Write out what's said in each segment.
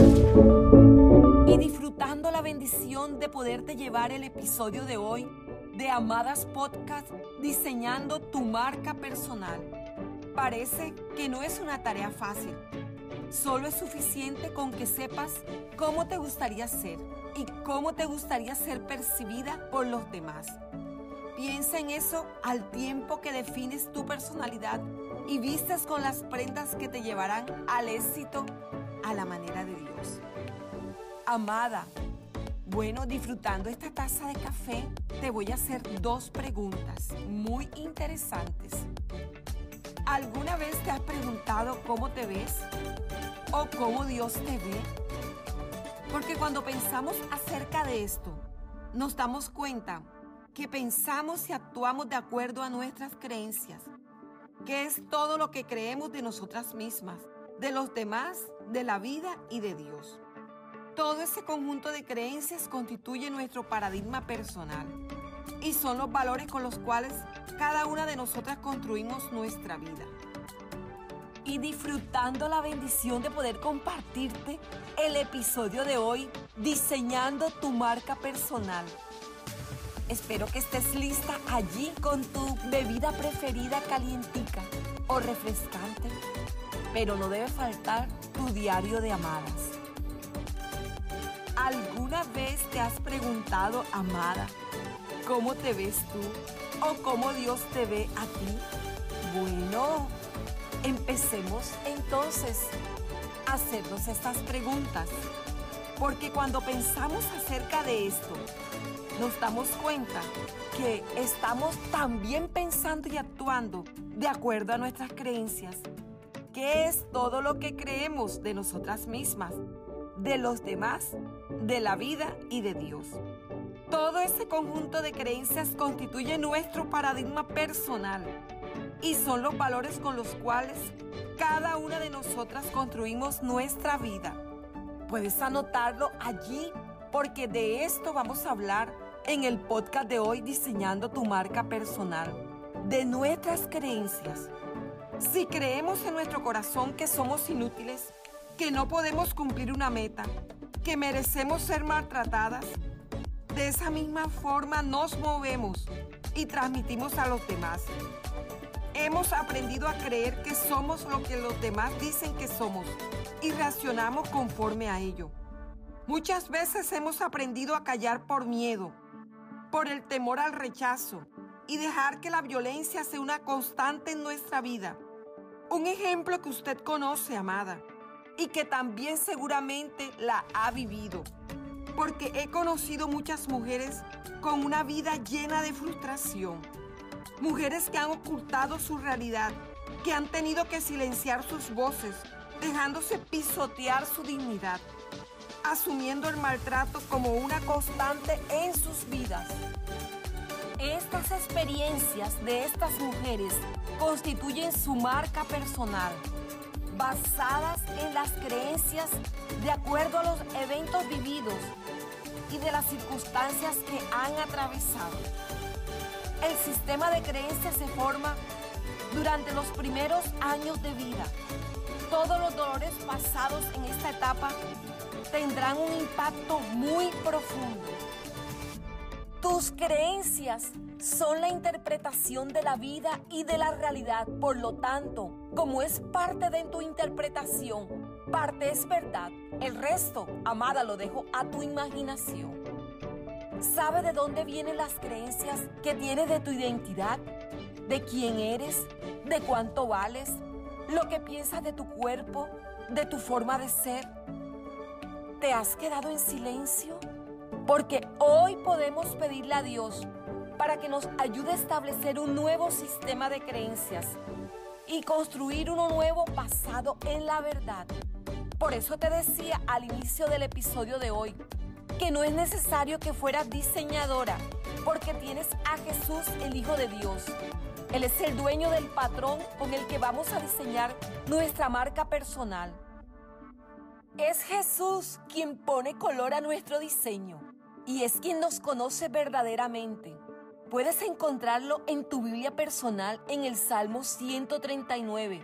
Y disfrutando la bendición de poderte llevar el episodio de hoy de Amadas Podcast diseñando tu marca personal. Parece que no es una tarea fácil. Solo es suficiente con que sepas cómo te gustaría ser y cómo te gustaría ser percibida por los demás. Piensa en eso al tiempo que defines tu personalidad y vistes con las prendas que te llevarán al éxito a la manera de Dios. Amada, bueno, disfrutando esta taza de café, te voy a hacer dos preguntas muy interesantes. ¿Alguna vez te has preguntado cómo te ves o cómo Dios te ve? Porque cuando pensamos acerca de esto, nos damos cuenta que pensamos y actuamos de acuerdo a nuestras creencias, que es todo lo que creemos de nosotras mismas, de los demás, de la vida y de Dios. Todo ese conjunto de creencias constituye nuestro paradigma personal y son los valores con los cuales cada una de nosotras construimos nuestra vida. Y disfrutando la bendición de poder compartirte el episodio de hoy, diseñando tu marca personal. Espero que estés lista allí con tu bebida preferida calientica o refrescante, pero no debe faltar tu diario de amadas. ¿Alguna vez te has preguntado, amada, cómo te ves tú o cómo Dios te ve a ti? Bueno, empecemos entonces a hacernos estas preguntas, porque cuando pensamos acerca de esto, nos damos cuenta que estamos también pensando y actuando de acuerdo a nuestras creencias. ¿Qué es todo lo que creemos de nosotras mismas, de los demás de la vida y de Dios. Todo ese conjunto de creencias constituye nuestro paradigma personal y son los valores con los cuales cada una de nosotras construimos nuestra vida. Puedes anotarlo allí porque de esto vamos a hablar en el podcast de hoy Diseñando tu marca personal, de nuestras creencias. Si creemos en nuestro corazón que somos inútiles, que no podemos cumplir una meta, que merecemos ser maltratadas, de esa misma forma nos movemos y transmitimos a los demás. Hemos aprendido a creer que somos lo que los demás dicen que somos y reaccionamos conforme a ello. Muchas veces hemos aprendido a callar por miedo, por el temor al rechazo y dejar que la violencia sea una constante en nuestra vida. Un ejemplo que usted conoce, amada y que también seguramente la ha vivido. Porque he conocido muchas mujeres con una vida llena de frustración. Mujeres que han ocultado su realidad, que han tenido que silenciar sus voces, dejándose pisotear su dignidad, asumiendo el maltrato como una constante en sus vidas. Estas experiencias de estas mujeres constituyen su marca personal basadas en las creencias de acuerdo a los eventos vividos y de las circunstancias que han atravesado. El sistema de creencias se forma durante los primeros años de vida. Todos los dolores pasados en esta etapa tendrán un impacto muy profundo. Tus creencias son la interpretación de la vida y de la realidad. Por lo tanto, como es parte de tu interpretación, parte es verdad. El resto, amada, lo dejo a tu imaginación. ¿Sabe de dónde vienen las creencias que tienes de tu identidad? ¿De quién eres? ¿De cuánto vales? ¿Lo que piensas de tu cuerpo? ¿De tu forma de ser? ¿Te has quedado en silencio? Porque hoy podemos pedirle a Dios para que nos ayude a establecer un nuevo sistema de creencias y construir uno nuevo basado en la verdad. Por eso te decía al inicio del episodio de hoy que no es necesario que fueras diseñadora, porque tienes a Jesús, el Hijo de Dios. Él es el dueño del patrón con el que vamos a diseñar nuestra marca personal. Es Jesús quien pone color a nuestro diseño y es quien nos conoce verdaderamente. Puedes encontrarlo en tu Biblia personal en el Salmo 139.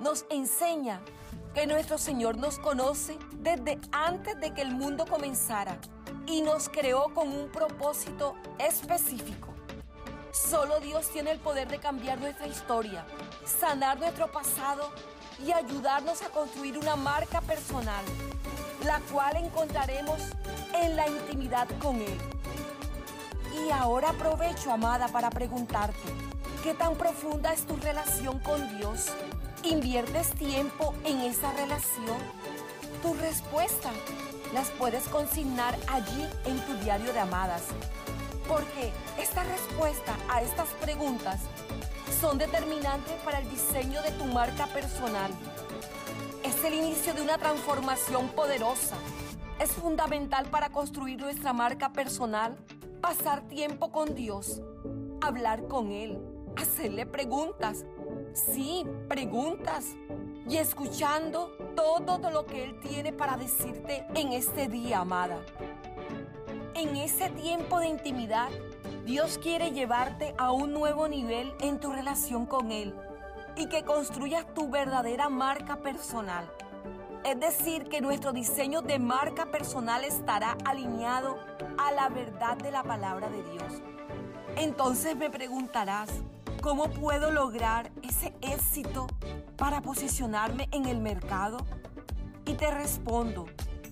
Nos enseña que nuestro Señor nos conoce desde antes de que el mundo comenzara y nos creó con un propósito específico. Solo Dios tiene el poder de cambiar nuestra historia, sanar nuestro pasado y ayudarnos a construir una marca personal, la cual encontraremos en la intimidad con Él. Y ahora aprovecho, amada, para preguntarte, ¿qué tan profunda es tu relación con Dios? ¿Inviertes tiempo en esa relación? Tu respuesta las puedes consignar allí en tu diario de amadas. Porque esta respuesta a estas preguntas son determinantes para el diseño de tu marca personal. Es el inicio de una transformación poderosa. Es fundamental para construir nuestra marca personal pasar tiempo con Dios, hablar con Él, hacerle preguntas. Sí, preguntas. Y escuchando todo lo que Él tiene para decirte en este día, amada. En ese tiempo de intimidad, Dios quiere llevarte a un nuevo nivel en tu relación con Él y que construyas tu verdadera marca personal. Es decir, que nuestro diseño de marca personal estará alineado a la verdad de la palabra de Dios. Entonces me preguntarás, ¿cómo puedo lograr ese éxito para posicionarme en el mercado? Y te respondo,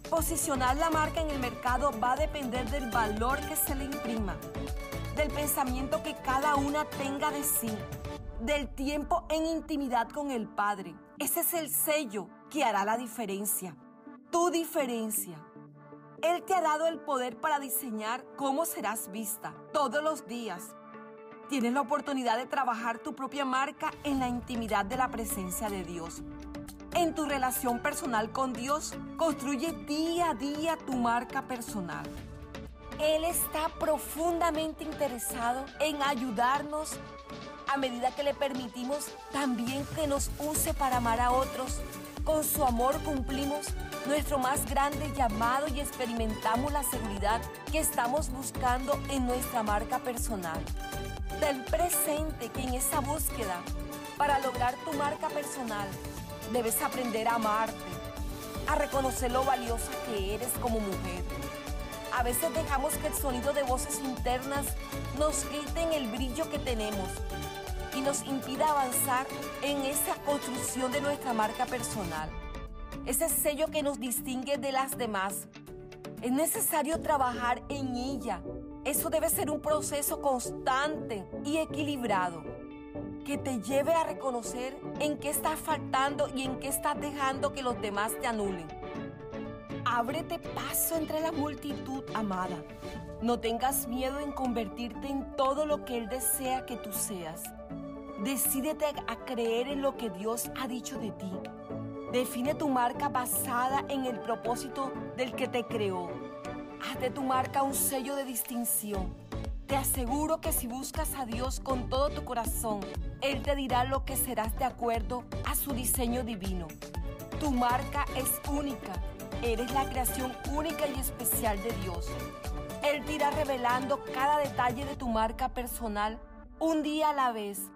posicionar la marca en el mercado va a depender del valor que se le imprima, del pensamiento que cada una tenga de sí, del tiempo en intimidad con el Padre. Ese es el sello que hará la diferencia. Tu diferencia. Él te ha dado el poder para diseñar cómo serás vista todos los días. Tienes la oportunidad de trabajar tu propia marca en la intimidad de la presencia de Dios. En tu relación personal con Dios, construye día a día tu marca personal. Él está profundamente interesado en ayudarnos medida que le permitimos también que nos use para amar a otros con su amor cumplimos nuestro más grande llamado y experimentamos la seguridad que estamos buscando en nuestra marca personal. Ten presente que en esa búsqueda, para lograr tu marca personal, debes aprender a amarte, a reconocer lo valiosa que eres como mujer. A veces dejamos que el sonido de voces internas nos quiten el brillo que tenemos y nos impida avanzar en esa construcción de nuestra marca personal, ese sello que nos distingue de las demás. Es necesario trabajar en ella. Eso debe ser un proceso constante y equilibrado que te lleve a reconocer en qué estás faltando y en qué estás dejando que los demás te anulen. Ábrete paso entre la multitud, amada. No tengas miedo en convertirte en todo lo que Él desea que tú seas. Decídete a creer en lo que Dios ha dicho de ti. Define tu marca basada en el propósito del que te creó. Haz de tu marca un sello de distinción. Te aseguro que si buscas a Dios con todo tu corazón, Él te dirá lo que serás de acuerdo a su diseño divino. Tu marca es única. Eres la creación única y especial de Dios. Él te irá revelando cada detalle de tu marca personal un día a la vez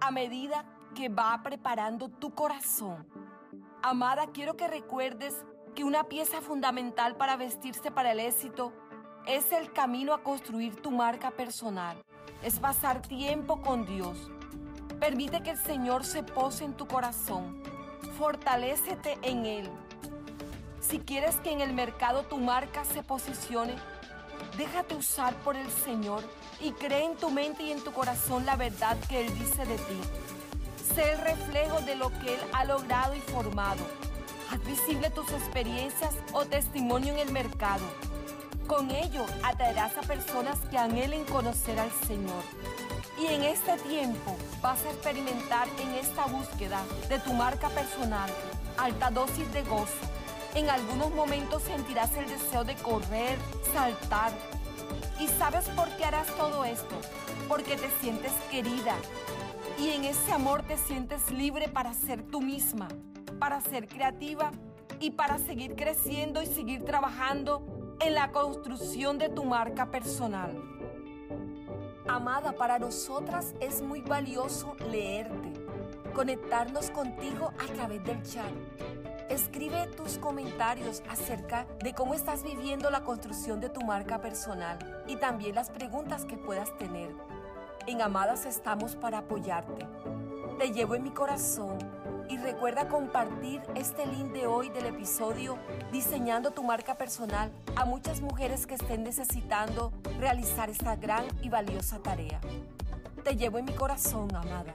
a medida que va preparando tu corazón. Amada, quiero que recuerdes que una pieza fundamental para vestirse para el éxito es el camino a construir tu marca personal. Es pasar tiempo con Dios. Permite que el Señor se pose en tu corazón. Fortalécete en Él. Si quieres que en el mercado tu marca se posicione, déjate usar por el Señor y cree en tu mente y en tu corazón la verdad que Él dice de ti. Sé el reflejo de lo que Él ha logrado y formado. Haz visible tus experiencias o testimonio en el mercado. Con ello atraerás a personas que anhelen conocer al Señor. Y en este tiempo vas a experimentar en esta búsqueda de tu marca personal alta dosis de gozo. En algunos momentos sentirás el deseo de correr, saltar, ¿Y sabes por qué harás todo esto? Porque te sientes querida. Y en ese amor te sientes libre para ser tú misma, para ser creativa y para seguir creciendo y seguir trabajando en la construcción de tu marca personal. Amada, para nosotras es muy valioso leerte, conectarnos contigo a través del chat Escribe tus comentarios acerca de cómo estás viviendo la construcción de tu marca personal y también las preguntas que puedas tener. En Amadas estamos para apoyarte. Te llevo en mi corazón y recuerda compartir este link de hoy del episodio Diseñando tu marca personal a muchas mujeres que estén necesitando realizar esta gran y valiosa tarea. Te llevo en mi corazón, amada.